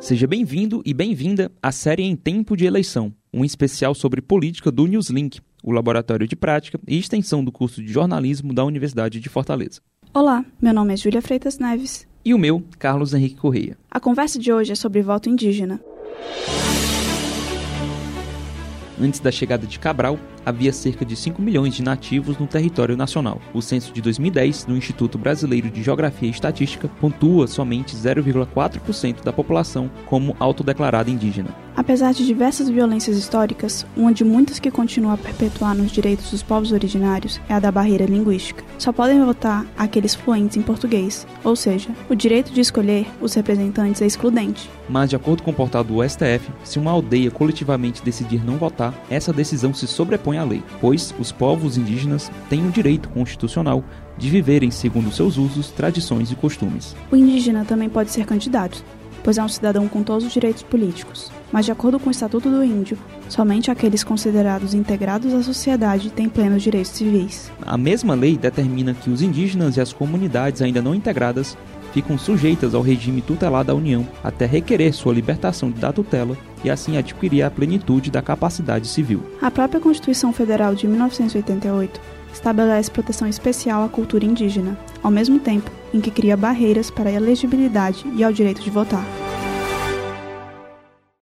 Seja bem-vindo e bem-vinda à série Em Tempo de Eleição, um especial sobre política do Newslink, o laboratório de prática e extensão do curso de jornalismo da Universidade de Fortaleza. Olá, meu nome é Júlia Freitas Neves. E o meu, Carlos Henrique Correia. A conversa de hoje é sobre voto indígena. Antes da chegada de Cabral, havia cerca de 5 milhões de nativos no território nacional. O censo de 2010 do Instituto Brasileiro de Geografia e Estatística pontua somente 0,4% da população como autodeclarada indígena. Apesar de diversas violências históricas, uma de muitas que continua a perpetuar nos direitos dos povos originários é a da barreira linguística. Só podem votar aqueles fluentes em português, ou seja, o direito de escolher os representantes é excludente. Mas, de acordo com o portal do STF, se uma aldeia coletivamente decidir não votar, essa decisão se sobrepõe à lei, pois os povos indígenas têm o direito constitucional de viverem segundo seus usos, tradições e costumes. O indígena também pode ser candidato, pois é um cidadão com todos os direitos políticos. Mas, de acordo com o Estatuto do Índio, somente aqueles considerados integrados à sociedade têm plenos direitos civis. A mesma lei determina que os indígenas e as comunidades ainda não integradas ficam sujeitas ao regime tutelar da União até requerer sua libertação da tutela e assim adquirir a plenitude da capacidade civil. A própria Constituição Federal de 1988 estabelece proteção especial à cultura indígena, ao mesmo tempo em que cria barreiras para a elegibilidade e ao direito de votar.